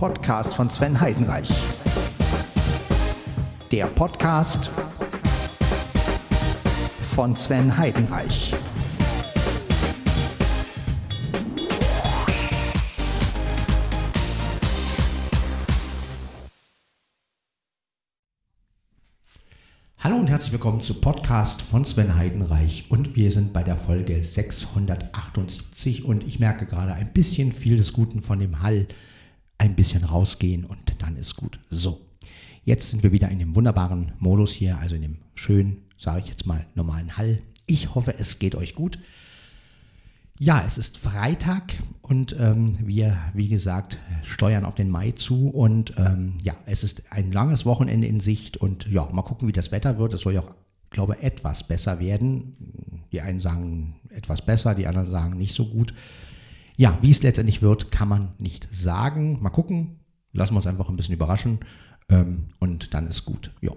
Podcast von Sven Heidenreich. Der Podcast von Sven Heidenreich. Hallo und herzlich willkommen zu Podcast von Sven Heidenreich und wir sind bei der Folge 678 und ich merke gerade ein bisschen viel des Guten von dem Hall ein bisschen rausgehen und dann ist gut. So, jetzt sind wir wieder in dem wunderbaren Modus hier, also in dem schönen, sage ich jetzt mal, normalen Hall. Ich hoffe, es geht euch gut. Ja, es ist Freitag und ähm, wir, wie gesagt, steuern auf den Mai zu und ähm, ja, es ist ein langes Wochenende in Sicht und ja, mal gucken, wie das Wetter wird. Es soll ja auch, glaube ich, etwas besser werden. Die einen sagen etwas besser, die anderen sagen nicht so gut. Ja, wie es letztendlich wird, kann man nicht sagen. Mal gucken, lassen wir uns einfach ein bisschen überraschen ähm, und dann ist gut. Ja.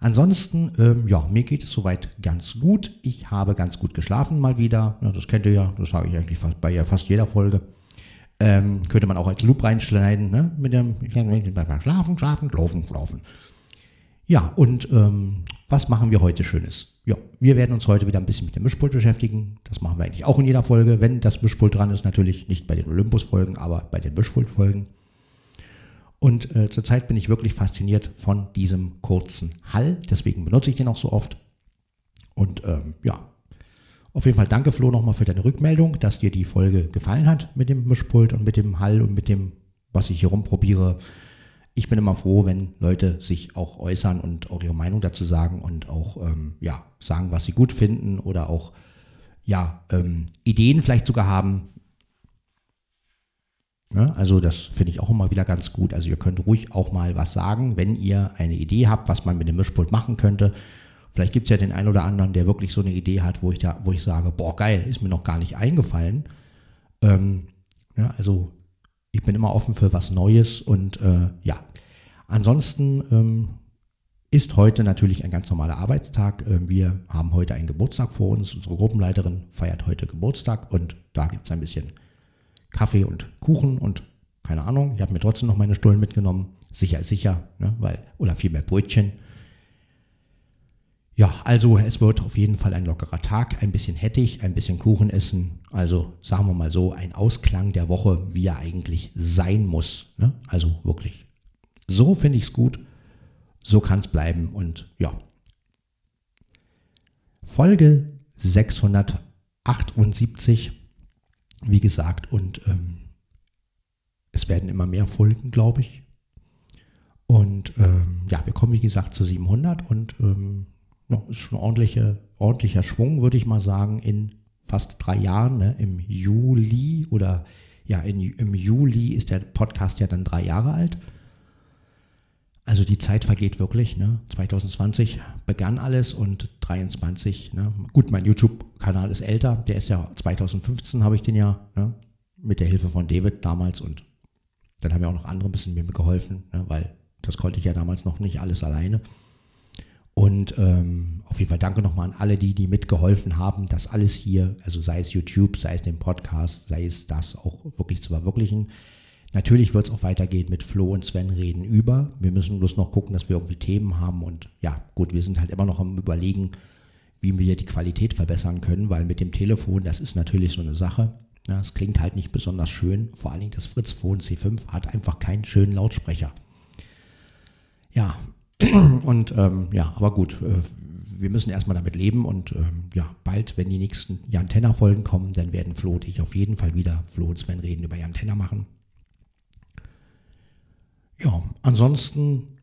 Ansonsten, ähm, ja, mir geht es soweit ganz gut. Ich habe ganz gut geschlafen mal wieder. Ja, das kennt ihr ja, das sage ich eigentlich fast bei ja, fast jeder Folge. Ähm, könnte man auch als Loop reinschneiden, ne? Mit dem Schlafen, Schlafen, Laufen, Laufen. Ja, und ähm, was machen wir heute Schönes? Ja, wir werden uns heute wieder ein bisschen mit dem Mischpult beschäftigen. Das machen wir eigentlich auch in jeder Folge, wenn das Mischpult dran ist. Natürlich nicht bei den Olympus-Folgen, aber bei den Mischpult-Folgen. Und äh, zurzeit bin ich wirklich fasziniert von diesem kurzen Hall. Deswegen benutze ich den auch so oft. Und ähm, ja, auf jeden Fall danke Flo nochmal für deine Rückmeldung, dass dir die Folge gefallen hat mit dem Mischpult und mit dem Hall und mit dem, was ich hier rumprobiere. Ich bin immer froh, wenn Leute sich auch äußern und auch ihre Meinung dazu sagen und auch ähm, ja, sagen, was sie gut finden oder auch ja, ähm, Ideen vielleicht sogar haben, Ne? Also das finde ich auch immer wieder ganz gut. Also ihr könnt ruhig auch mal was sagen, wenn ihr eine Idee habt, was man mit dem Mischpult machen könnte. Vielleicht gibt es ja den einen oder anderen, der wirklich so eine Idee hat, wo ich da, wo ich sage, boah, geil, ist mir noch gar nicht eingefallen. Ähm, ja, also ich bin immer offen für was Neues und äh, ja. Ansonsten ähm, ist heute natürlich ein ganz normaler Arbeitstag. Ähm, wir haben heute einen Geburtstag vor uns. Unsere Gruppenleiterin feiert heute Geburtstag und da gibt es ein bisschen Kaffee und Kuchen und keine Ahnung. Ich habe mir trotzdem noch meine Stullen mitgenommen. Sicher ist sicher, ne? weil, oder vielmehr Brötchen. Ja, also es wird auf jeden Fall ein lockerer Tag, ein bisschen hettig, ein bisschen Kuchen essen. Also sagen wir mal so, ein Ausklang der Woche, wie er eigentlich sein muss. Ne? Also wirklich. So finde ich es gut. So kann es bleiben. Und ja. Folge 678 wie gesagt, und ähm, es werden immer mehr Folgen, glaube ich. Und ähm, ja, wir kommen, wie gesagt, zu 700 und ähm, ist schon ordentliche, ordentlicher Schwung, würde ich mal sagen, in fast drei Jahren. Ne? Im Juli oder ja, in, im Juli ist der Podcast ja dann drei Jahre alt. Also die Zeit vergeht wirklich. Ne? 2020 begann alles und 23. Ne? Gut, mein YouTube-Kanal ist älter. Der ist ja 2015 habe ich den ja ne? mit der Hilfe von David damals und dann haben ja auch noch andere ein bisschen mir geholfen, ne? weil das konnte ich ja damals noch nicht alles alleine. Und ähm, auf jeden Fall danke nochmal an alle, die, die mitgeholfen haben, das alles hier, also sei es YouTube, sei es den Podcast, sei es das auch wirklich zu verwirklichen. Natürlich wird es auch weitergehen mit Flo und Sven reden über. Wir müssen bloß noch gucken, dass wir irgendwie Themen haben. Und ja, gut, wir sind halt immer noch am Überlegen, wie wir die Qualität verbessern können, weil mit dem Telefon, das ist natürlich so eine Sache. Es klingt halt nicht besonders schön. Vor allen Dingen das Fritz Phone C5 hat einfach keinen schönen Lautsprecher. Ja, und ähm, ja, aber gut, äh, wir müssen erstmal damit leben und ähm, ja, bald, wenn die nächsten Jan Tenner Folgen kommen, dann werden Flo und ich auf jeden Fall wieder Flo und Sven reden über Jan machen. Ja, ansonsten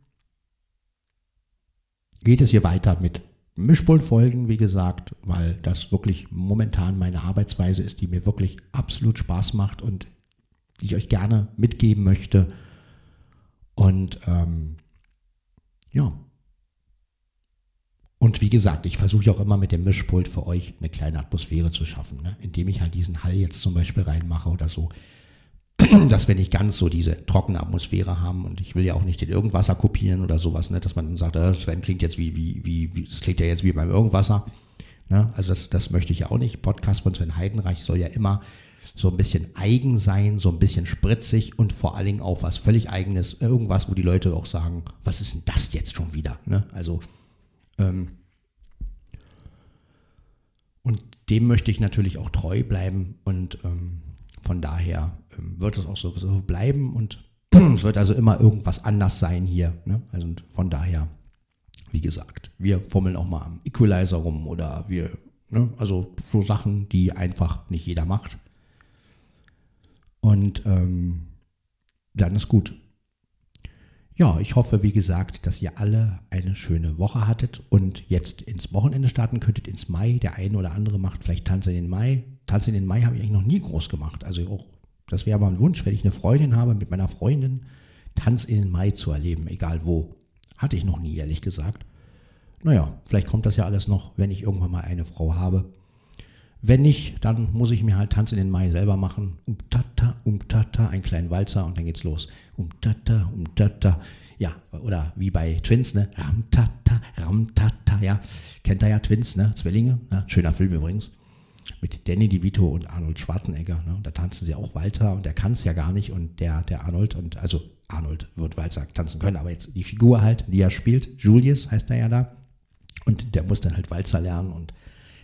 geht es hier weiter mit Mischpultfolgen, wie gesagt, weil das wirklich momentan meine Arbeitsweise ist, die mir wirklich absolut Spaß macht und die ich euch gerne mitgeben möchte. Und ähm, ja. Und wie gesagt, ich versuche auch immer mit dem Mischpult für euch eine kleine Atmosphäre zu schaffen, ne? indem ich halt diesen Hall jetzt zum Beispiel reinmache oder so dass wir nicht ganz so diese trockene Atmosphäre haben und ich will ja auch nicht den Irgendwasser kopieren oder sowas, ne, dass man dann sagt, äh, Sven klingt jetzt wie, wie, wie, wie, das klingt ja jetzt wie beim Irgendwasser. Ne? Also das, das möchte ich ja auch nicht. Podcast von Sven Heidenreich soll ja immer so ein bisschen eigen sein, so ein bisschen spritzig und vor allen Dingen auch was völlig eigenes, irgendwas, wo die Leute auch sagen, was ist denn das jetzt schon wieder? Ne? Also ähm, und dem möchte ich natürlich auch treu bleiben und ähm, von daher ähm, wird es auch so, so bleiben und es wird also immer irgendwas anders sein hier. Ne? Also von daher, wie gesagt, wir fummeln auch mal am Equalizer rum oder wir, ne? also so Sachen, die einfach nicht jeder macht. Und ähm, dann ist gut. Ja, ich hoffe, wie gesagt, dass ihr alle eine schöne Woche hattet und jetzt ins Wochenende starten könntet, ins Mai. Der eine oder andere macht vielleicht Tanz in den Mai. Tanz in den Mai habe ich eigentlich noch nie groß gemacht. Also auch, das wäre mal ein Wunsch, wenn ich eine Freundin habe, mit meiner Freundin Tanz in den Mai zu erleben, egal wo. Hatte ich noch nie, ehrlich gesagt. Naja, vielleicht kommt das ja alles noch, wenn ich irgendwann mal eine Frau habe. Wenn nicht, dann muss ich mir halt Tanz in den Mai selber machen. Um tata, um tata, einen kleinen Walzer und dann geht's los. Um tata, um tata. Ja, oder wie bei Twins, ne? Ram tata, ram tata, ja. Kennt ihr ja Twins, ne? Zwillinge, ne? Schöner Film übrigens. Mit Danny DeVito und Arnold Schwarzenegger, ne? Da tanzen sie auch Walzer und der kann es ja gar nicht und der, der Arnold und, also Arnold wird Walzer tanzen können, aber jetzt die Figur halt, die er spielt, Julius heißt er ja da. Und der muss dann halt Walzer lernen und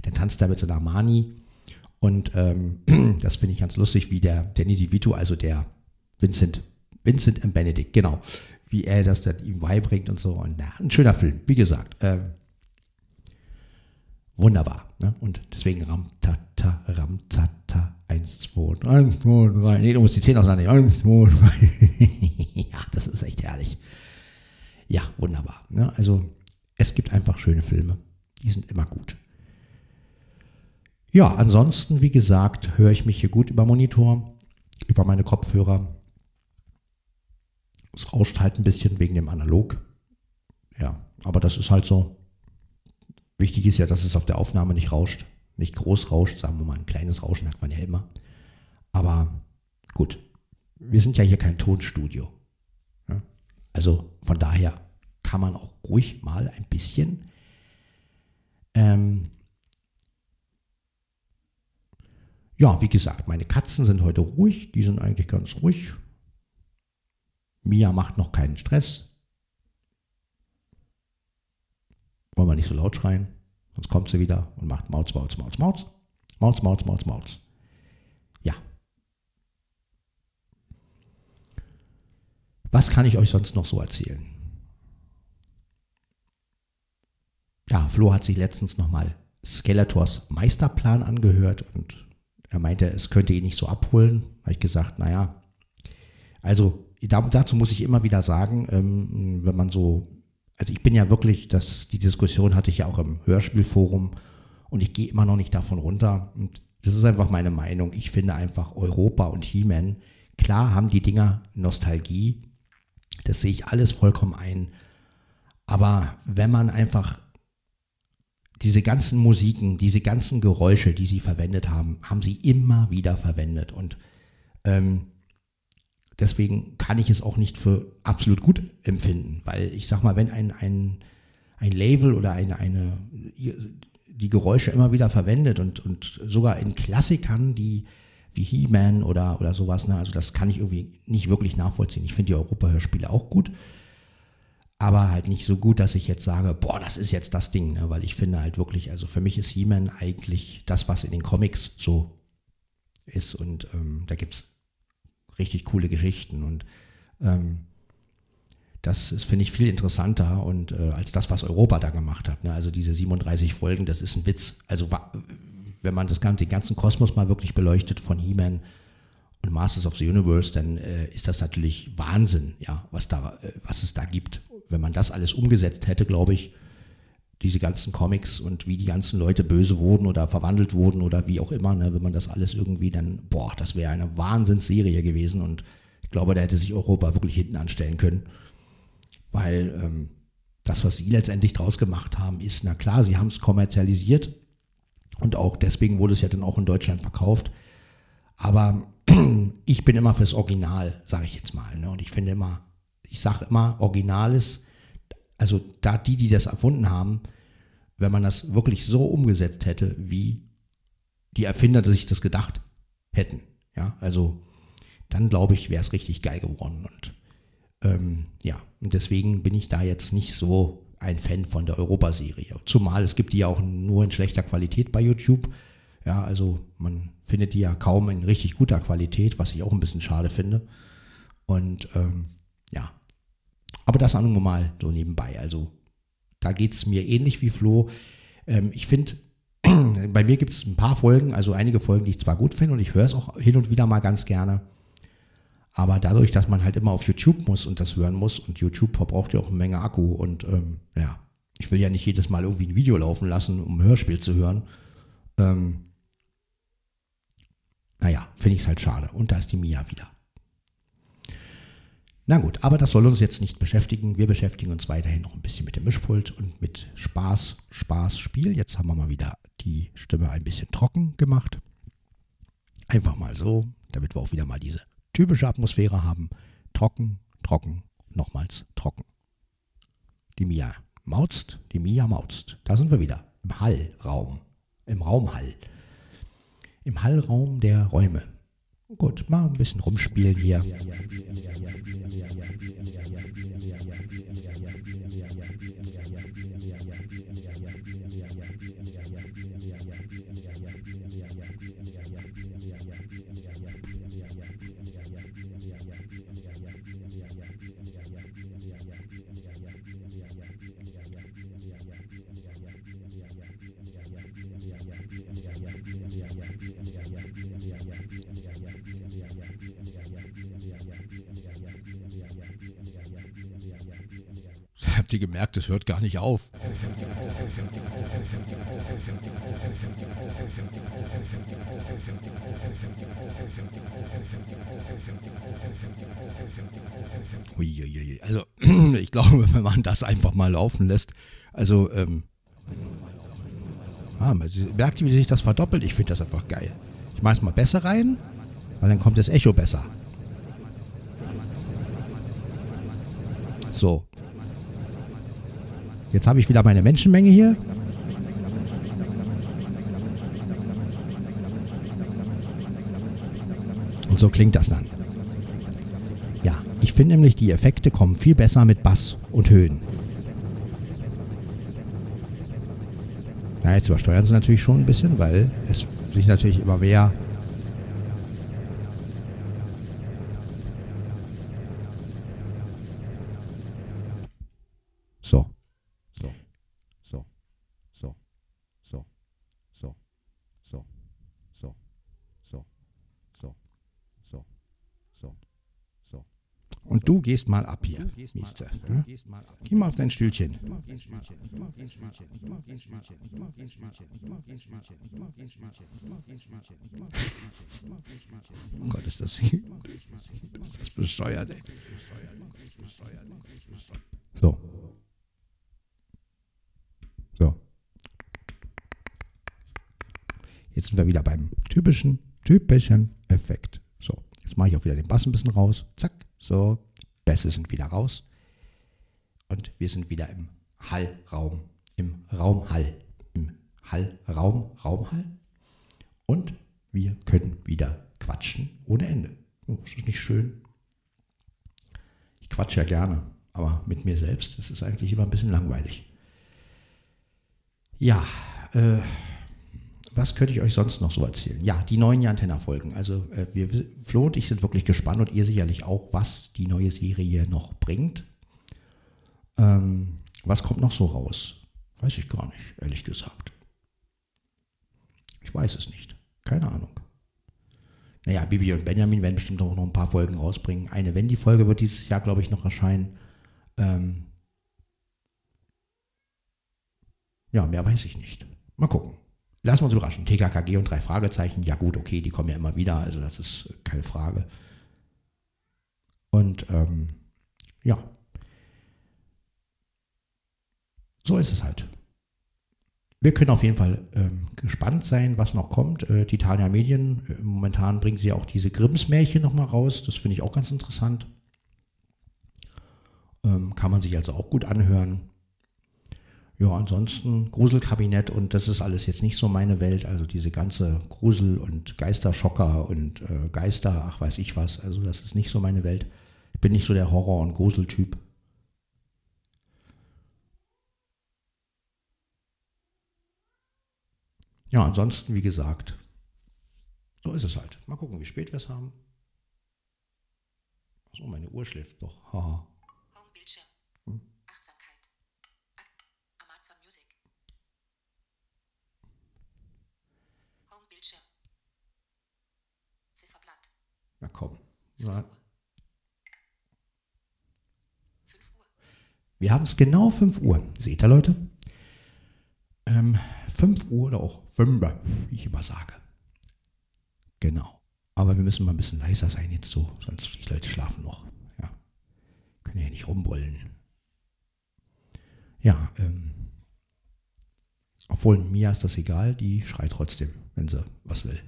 dann tanzt er mit so einer Mani. Und ähm, das finde ich ganz lustig, wie der Danny DeVito, also der Vincent, Vincent M. Benedict, genau, wie er das dann ihm beibringt und so. Und na, ein schöner Film, wie gesagt. Ähm, wunderbar. Ne? Und deswegen Ram, ta, ta, Ram, ta, ta, 1, 2, 1, 2, 3. Nee, du musst die Zähne auseinander. 1, 2, 3. ja, das ist echt herrlich. Ja, wunderbar. Ne? Also, es gibt einfach schöne Filme. Die sind immer gut. Ja, ansonsten, wie gesagt, höre ich mich hier gut über Monitor, über meine Kopfhörer. Es rauscht halt ein bisschen wegen dem Analog. Ja, aber das ist halt so. Wichtig ist ja, dass es auf der Aufnahme nicht rauscht. Nicht groß rauscht, sagen wir mal, ein kleines Rauschen hat man ja immer. Aber gut, wir sind ja hier kein Tonstudio. Also von daher kann man auch ruhig mal ein bisschen ähm, Ja, wie gesagt, meine Katzen sind heute ruhig, die sind eigentlich ganz ruhig. Mia macht noch keinen Stress. Wollen wir nicht so laut schreien, sonst kommt sie wieder und macht Mauz, Mauz, Mauz, Mauz. Mauz, Mauz, Mauz, Mauz. Ja. Was kann ich euch sonst noch so erzählen? Ja, Flo hat sich letztens nochmal Skeletors Meisterplan angehört und er meinte, es könnte ihn nicht so abholen. Habe ich gesagt, naja, also dazu muss ich immer wieder sagen, ähm, wenn man so, also ich bin ja wirklich, das, die Diskussion hatte ich ja auch im Hörspielforum und ich gehe immer noch nicht davon runter. Und das ist einfach meine Meinung. Ich finde einfach Europa und He-Man, klar haben die Dinger Nostalgie, das sehe ich alles vollkommen ein. Aber wenn man einfach diese ganzen Musiken, diese ganzen Geräusche, die sie verwendet haben, haben sie immer wieder verwendet. Und ähm, deswegen kann ich es auch nicht für absolut gut empfinden, weil ich sag mal, wenn ein, ein, ein Label oder eine, eine die Geräusche immer wieder verwendet und, und sogar in Klassikern, die wie He-Man oder, oder sowas, ne, also das kann ich irgendwie nicht wirklich nachvollziehen. Ich finde die Europa-Hörspiele auch gut aber halt nicht so gut, dass ich jetzt sage, boah, das ist jetzt das Ding, ne? weil ich finde halt wirklich, also für mich ist He-Man eigentlich das, was in den Comics so ist und ähm, da gibt es richtig coole Geschichten und ähm, das ist, finde ich, viel interessanter und äh, als das, was Europa da gemacht hat. Ne? Also diese 37 Folgen, das ist ein Witz. Also wenn man das ganze, den ganzen Kosmos mal wirklich beleuchtet von He-Man und Masters of the Universe, dann äh, ist das natürlich Wahnsinn, ja, was da, äh, was es da gibt wenn man das alles umgesetzt hätte, glaube ich, diese ganzen Comics und wie die ganzen Leute böse wurden oder verwandelt wurden oder wie auch immer, ne, wenn man das alles irgendwie dann, boah, das wäre eine Wahnsinnsserie gewesen und ich glaube, da hätte sich Europa wirklich hinten anstellen können, weil ähm, das, was sie letztendlich draus gemacht haben, ist, na klar, sie haben es kommerzialisiert und auch deswegen wurde es ja dann auch in Deutschland verkauft, aber ich bin immer fürs Original, sage ich jetzt mal, ne, und ich finde immer, ich sage immer, Originales, also da die, die das erfunden haben, wenn man das wirklich so umgesetzt hätte, wie die Erfinder sich das gedacht hätten. Ja, also dann glaube ich, wäre es richtig geil geworden. Und ähm, ja, und deswegen bin ich da jetzt nicht so ein Fan von der Europaserie. Zumal es gibt die ja auch nur in schlechter Qualität bei YouTube. Ja, also man findet die ja kaum in richtig guter Qualität, was ich auch ein bisschen schade finde. Und ähm, ja, aber das wir mal so nebenbei. Also da geht es mir ähnlich wie Flo. Ähm, ich finde, bei mir gibt es ein paar Folgen, also einige Folgen, die ich zwar gut finde und ich höre es auch hin und wieder mal ganz gerne. Aber dadurch, dass man halt immer auf YouTube muss und das hören muss und YouTube verbraucht ja auch eine Menge Akku und ähm, ja, ich will ja nicht jedes Mal irgendwie ein Video laufen lassen, um ein Hörspiel zu hören. Ähm, naja, finde ich es halt schade. Und da ist die Mia wieder. Na gut, aber das soll uns jetzt nicht beschäftigen. Wir beschäftigen uns weiterhin noch ein bisschen mit dem Mischpult und mit Spaß, Spaß, Spiel. Jetzt haben wir mal wieder die Stimme ein bisschen trocken gemacht. Einfach mal so, damit wir auch wieder mal diese typische Atmosphäre haben. Trocken, trocken, nochmals trocken. Die Mia mauzt, die Mia mauzt. Da sind wir wieder. Im Hallraum. Im Raumhall. Im Hallraum der Räume. Gut, mal ein bisschen rumspielen hier. Habt ihr gemerkt, es hört gar nicht auf. Uiuiui. Also, ich glaube, wenn man das einfach mal laufen lässt, also, ähm, ah, merkt ihr, wie sich das verdoppelt? Ich finde das einfach geil. Ich mache es mal besser rein, weil dann kommt das Echo besser. So. Jetzt habe ich wieder meine Menschenmenge hier. Und so klingt das dann. Ja, ich finde nämlich, die Effekte kommen viel besser mit Bass und Höhen. Na, jetzt übersteuern sie natürlich schon ein bisschen, weil es sich natürlich immer mehr So. So. Und du gehst mal ab hier, Mister. Geh mal auf dein Stühlchen. Oh Gott, ist das, ist das bescheuert, ey. So. So. Jetzt sind wir wieder beim typischen, typischen Effekt. Jetzt mache ich auch wieder den Bass ein bisschen raus. Zack, so. Bässe sind wieder raus. Und wir sind wieder im Hallraum, im Raumhall, im Hallraum, Raumhall. Und wir können wieder quatschen ohne Ende. Oh, ist das nicht schön? Ich quatsche ja gerne, aber mit mir selbst, das ist eigentlich immer ein bisschen langweilig. Ja, äh, was könnte ich euch sonst noch so erzählen? Ja, die neuen Jantenna-Folgen. Also äh, wir, Flo und ich sind wirklich gespannt und ihr sicherlich auch, was die neue Serie noch bringt. Ähm, was kommt noch so raus? Weiß ich gar nicht, ehrlich gesagt. Ich weiß es nicht. Keine Ahnung. Naja, Bibi und Benjamin werden bestimmt auch noch ein paar Folgen rausbringen. Eine Wendy-Folge wird dieses Jahr, glaube ich, noch erscheinen. Ähm, Ja, mehr weiß ich nicht. Mal gucken. Lassen wir uns überraschen. TKKG und drei Fragezeichen. Ja gut, okay, die kommen ja immer wieder, also das ist keine Frage. Und ähm, ja, so ist es halt. Wir können auf jeden Fall ähm, gespannt sein, was noch kommt. Äh, Titania Medien, äh, momentan bringen sie auch diese Grimms-Märchen nochmal raus. Das finde ich auch ganz interessant. Ähm, kann man sich also auch gut anhören. Ja, ansonsten Gruselkabinett und das ist alles jetzt nicht so meine Welt. Also diese ganze Grusel- und Geisterschocker und äh, Geister, ach weiß ich was. Also das ist nicht so meine Welt. Ich bin nicht so der Horror- und Gruseltyp. Ja, ansonsten, wie gesagt, so ist es halt. Mal gucken, wie spät wir es haben. Achso, meine Uhr schläft noch. Haha. Na komm. 5 Na, Uhr. 5 Uhr. Wir haben es genau 5 Uhr. Seht ihr, Leute? Ähm, 5 Uhr oder auch 5, wie ich immer sage. Genau. Aber wir müssen mal ein bisschen leiser sein jetzt so, sonst die Leute schlafen noch. Ja. Können ja nicht rumbrüllen. Ja, ähm, obwohl Mia ist das egal, die schreit trotzdem, wenn sie was will.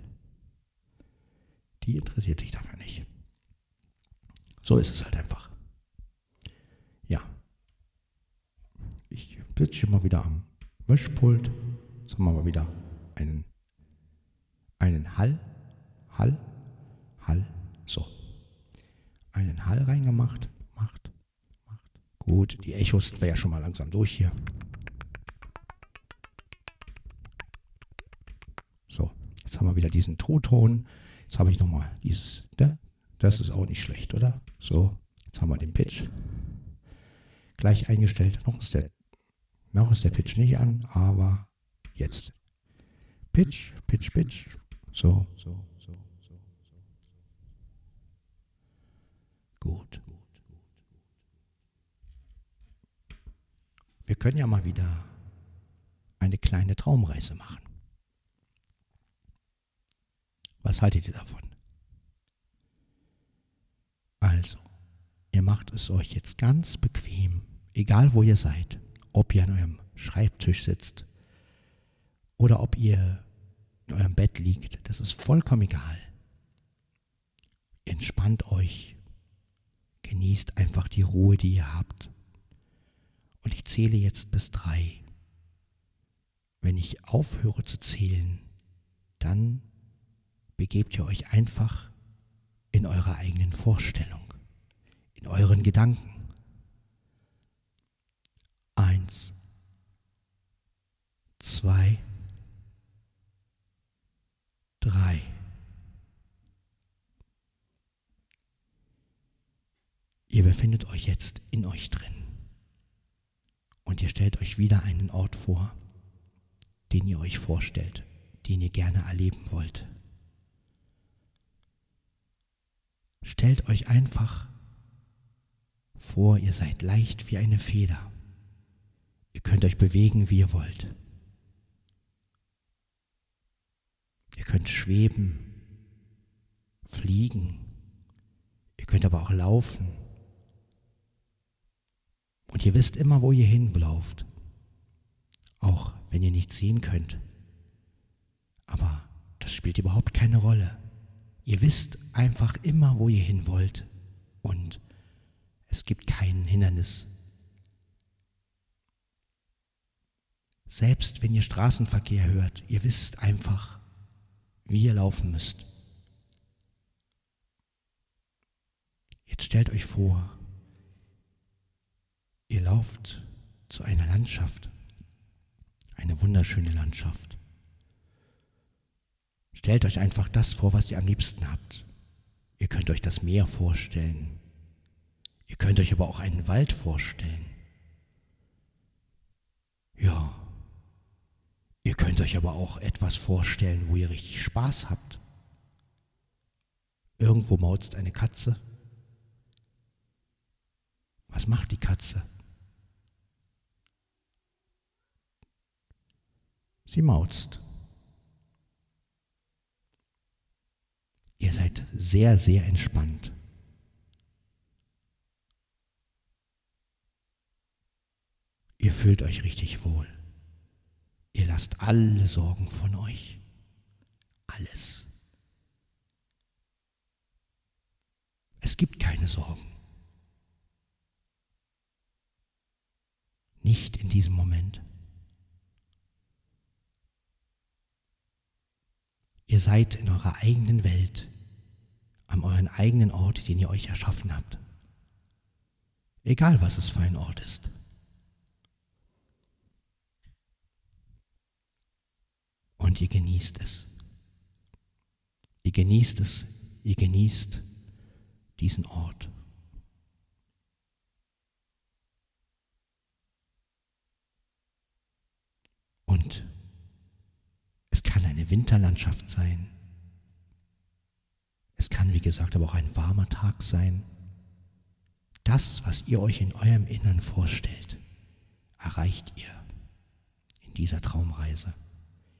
Die interessiert sich dafür nicht. So ist es halt einfach. Ja. Ich sitze mal wieder am Mischpult. Jetzt haben wir mal wieder einen, einen Hall, Hall, Hall, so. Einen Hall reingemacht. Macht, macht. Gut, die Echos sind wir ja schon mal langsam durch hier. So, jetzt haben wir wieder diesen Truton. Jetzt habe ich nochmal dieses, da, das ist auch nicht schlecht, oder? So, jetzt haben wir den Pitch gleich eingestellt. Noch ist der, noch ist der Pitch nicht an, aber jetzt. Pitch, Pitch, Pitch. So, gut. Wir können ja mal wieder eine kleine Traumreise machen. Was haltet ihr davon? Also, ihr macht es euch jetzt ganz bequem, egal wo ihr seid, ob ihr an eurem Schreibtisch sitzt oder ob ihr in eurem Bett liegt, das ist vollkommen egal. Entspannt euch, genießt einfach die Ruhe, die ihr habt. Und ich zähle jetzt bis drei. Wenn ich aufhöre zu zählen, dann begebt ihr euch einfach in eure eigenen Vorstellung, in euren Gedanken. Eins, zwei, drei. Ihr befindet euch jetzt in euch drin und ihr stellt euch wieder einen Ort vor, den ihr euch vorstellt, den ihr gerne erleben wollt. Stellt euch einfach vor, ihr seid leicht wie eine Feder. Ihr könnt euch bewegen, wie ihr wollt. Ihr könnt schweben, fliegen. Ihr könnt aber auch laufen. Und ihr wisst immer, wo ihr hinlauft. Auch wenn ihr nichts sehen könnt. Aber das spielt überhaupt keine Rolle. Ihr wisst einfach immer, wo ihr hin wollt. Und es gibt kein Hindernis. Selbst wenn ihr Straßenverkehr hört, ihr wisst einfach, wie ihr laufen müsst. Jetzt stellt euch vor, ihr lauft zu einer Landschaft, eine wunderschöne Landschaft. Stellt euch einfach das vor, was ihr am liebsten habt. Ihr könnt euch das Meer vorstellen. Ihr könnt euch aber auch einen Wald vorstellen. Ja. Ihr könnt euch aber auch etwas vorstellen, wo ihr richtig Spaß habt. Irgendwo mauzt eine Katze. Was macht die Katze? Sie mauzt. Ihr seid sehr, sehr entspannt. Ihr fühlt euch richtig wohl. Ihr lasst alle Sorgen von euch. Alles. Es gibt keine Sorgen. Nicht in diesem Moment. Ihr seid in eurer eigenen Welt, an euren eigenen Ort, den ihr euch erschaffen habt. Egal, was es für ein Ort ist. Und ihr genießt es. Ihr genießt es, ihr genießt diesen Ort. Und kann eine Winterlandschaft sein. Es kann, wie gesagt, aber auch ein warmer Tag sein. Das, was ihr euch in eurem Innern vorstellt, erreicht ihr in dieser Traumreise.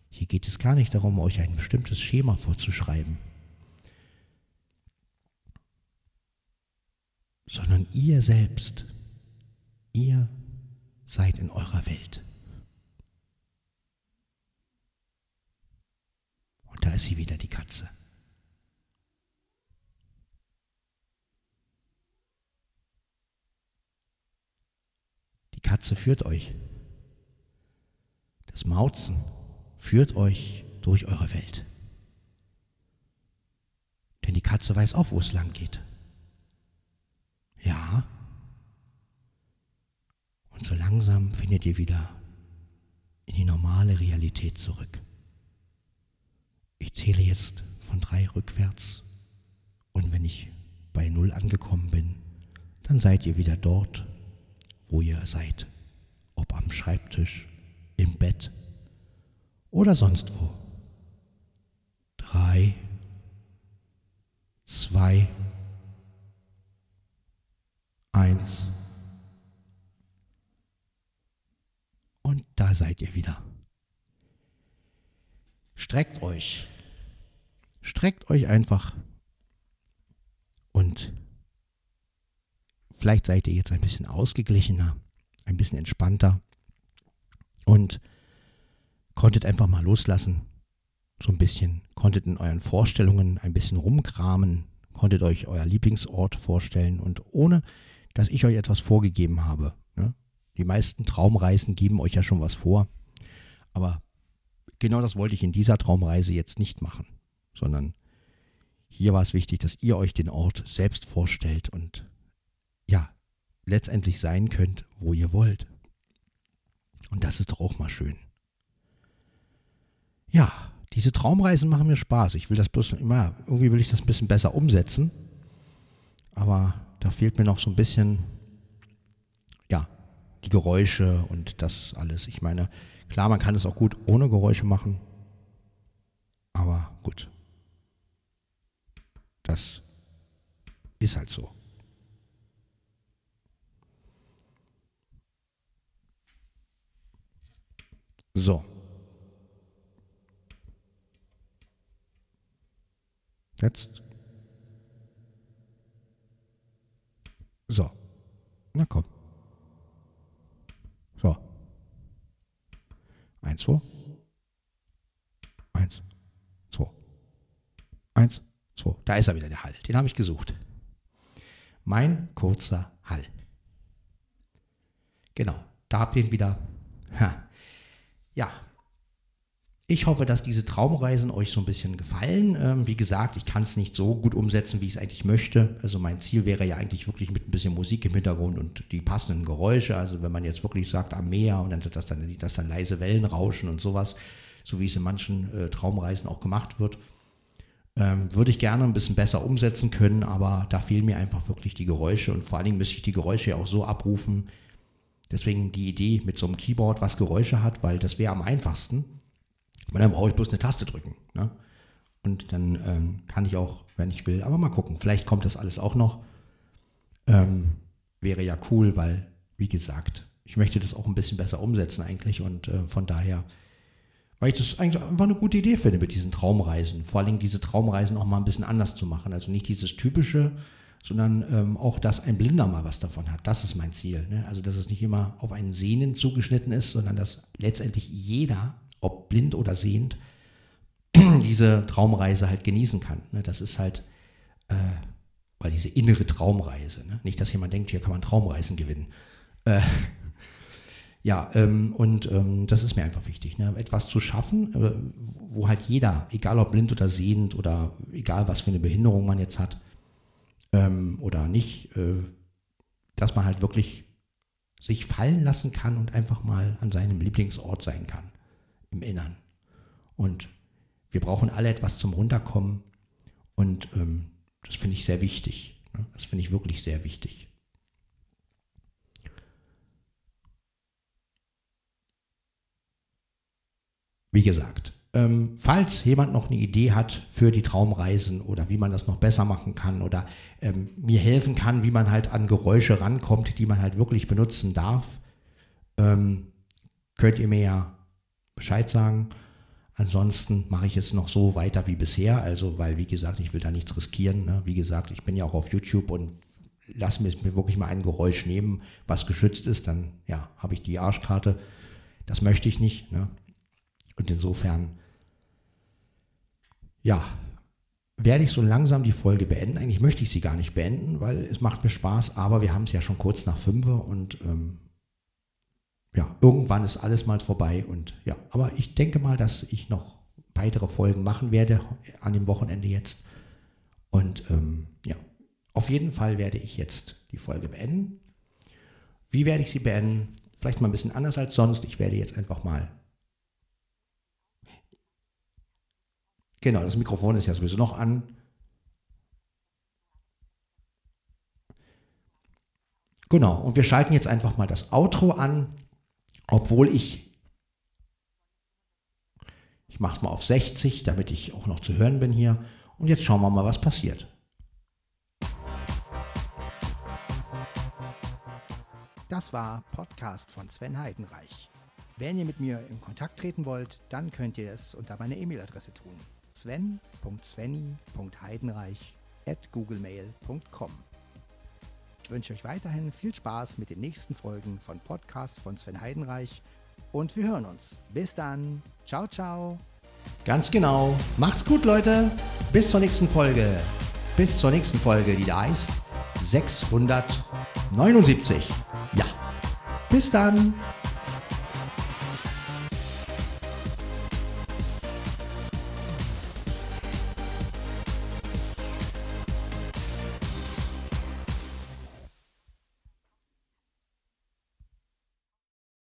Hier geht es gar nicht darum, euch ein bestimmtes Schema vorzuschreiben, sondern ihr selbst, ihr seid in eurer Welt. Da ist sie wieder, die Katze. Die Katze führt euch. Das Mauzen führt euch durch eure Welt. Denn die Katze weiß auch, wo es lang geht. Ja. Und so langsam findet ihr wieder in die normale Realität zurück. Ich zähle jetzt von drei rückwärts und wenn ich bei null angekommen bin, dann seid ihr wieder dort, wo ihr seid. Ob am Schreibtisch, im Bett oder sonst wo. Drei, zwei, eins. Und da seid ihr wieder. Streckt euch. Streckt euch einfach. Und vielleicht seid ihr jetzt ein bisschen ausgeglichener, ein bisschen entspannter und konntet einfach mal loslassen. So ein bisschen, konntet in euren Vorstellungen ein bisschen rumkramen, konntet euch euer Lieblingsort vorstellen und ohne, dass ich euch etwas vorgegeben habe. Ne? Die meisten Traumreisen geben euch ja schon was vor, aber genau das wollte ich in dieser Traumreise jetzt nicht machen, sondern hier war es wichtig, dass ihr euch den Ort selbst vorstellt und ja, letztendlich sein könnt, wo ihr wollt. Und das ist doch auch mal schön. Ja, diese Traumreisen machen mir Spaß. Ich will das bloß immer, irgendwie will ich das ein bisschen besser umsetzen. Aber da fehlt mir noch so ein bisschen, ja, die Geräusche und das alles. Ich meine, Klar, man kann es auch gut ohne Geräusche machen, aber gut. Das ist halt so. So. Jetzt. So. Na komm. So. Eins, zwei. Eins, zwei. Zwei. Da ist er wieder, der Hall. Den habe ich gesucht. Mein kurzer Hall. Genau, da habt ihr ihn wieder. Ja, ich hoffe, dass diese Traumreisen euch so ein bisschen gefallen. Ähm, wie gesagt, ich kann es nicht so gut umsetzen, wie ich es eigentlich möchte. Also mein Ziel wäre ja eigentlich wirklich mit ein bisschen Musik im Hintergrund und die passenden Geräusche. Also wenn man jetzt wirklich sagt am Meer und dann sind das dann, das dann leise Wellen rauschen und sowas, so wie es in manchen äh, Traumreisen auch gemacht wird, ähm, würde ich gerne ein bisschen besser umsetzen können, aber da fehlen mir einfach wirklich die Geräusche und vor allen Dingen müsste ich die Geräusche ja auch so abrufen. Deswegen die Idee mit so einem Keyboard, was Geräusche hat, weil das wäre am einfachsten und dann brauche ich bloß eine Taste drücken. Ne? Und dann ähm, kann ich auch, wenn ich will, aber mal gucken, vielleicht kommt das alles auch noch. Ähm, wäre ja cool, weil, wie gesagt, ich möchte das auch ein bisschen besser umsetzen eigentlich und äh, von daher, weil ich das eigentlich einfach eine gute Idee finde mit diesen Traumreisen. Vor allem diese Traumreisen auch mal ein bisschen anders zu machen. Also nicht dieses typische, sondern ähm, auch, dass ein Blinder mal was davon hat. Das ist mein Ziel. Ne? Also, dass es nicht immer auf einen Sehnen zugeschnitten ist, sondern dass letztendlich jeder ob blind oder sehend, diese Traumreise halt genießen kann. Ne? Das ist halt, äh, weil diese innere Traumreise, ne? nicht, dass jemand denkt, hier kann man Traumreisen gewinnen. Äh, Ja, ähm, und ähm, das ist mir einfach wichtig, ne? etwas zu schaffen, äh, wo halt jeder, egal ob blind oder sehend oder egal was für eine Behinderung man jetzt hat ähm, oder nicht, äh, dass man halt wirklich sich fallen lassen kann und einfach mal an seinem Lieblingsort sein kann, im Innern. Und wir brauchen alle etwas zum Runterkommen und ähm, das finde ich sehr wichtig. Ne? Das finde ich wirklich sehr wichtig. Wie gesagt, ähm, falls jemand noch eine Idee hat für die Traumreisen oder wie man das noch besser machen kann oder ähm, mir helfen kann, wie man halt an Geräusche rankommt, die man halt wirklich benutzen darf, ähm, könnt ihr mir ja Bescheid sagen. Ansonsten mache ich es noch so weiter wie bisher, also weil, wie gesagt, ich will da nichts riskieren. Ne? Wie gesagt, ich bin ja auch auf YouTube und lasse mir, mir wirklich mal ein Geräusch nehmen, was geschützt ist, dann ja, habe ich die Arschkarte. Das möchte ich nicht. Ne? Und insofern, ja, werde ich so langsam die Folge beenden. Eigentlich möchte ich sie gar nicht beenden, weil es macht mir Spaß, aber wir haben es ja schon kurz nach fünf und ähm, ja, irgendwann ist alles mal vorbei und ja, aber ich denke mal, dass ich noch weitere Folgen machen werde an dem Wochenende jetzt. Und ähm, ja, auf jeden Fall werde ich jetzt die Folge beenden. Wie werde ich sie beenden? Vielleicht mal ein bisschen anders als sonst. Ich werde jetzt einfach mal Genau, das Mikrofon ist ja sowieso noch an. Genau, und wir schalten jetzt einfach mal das Outro an, obwohl ich, ich mache es mal auf 60, damit ich auch noch zu hören bin hier. Und jetzt schauen wir mal, was passiert. Das war Podcast von Sven Heidenreich. Wenn ihr mit mir in Kontakt treten wollt, dann könnt ihr es unter meiner E-Mail-Adresse tun sven.svenny.heidenreich at googlemail.com. Ich wünsche euch weiterhin viel Spaß mit den nächsten Folgen von Podcast von Sven Heidenreich und wir hören uns. Bis dann. Ciao, ciao. Ganz genau. Macht's gut, Leute. Bis zur nächsten Folge. Bis zur nächsten Folge, die da heißt 679. Ja. Bis dann.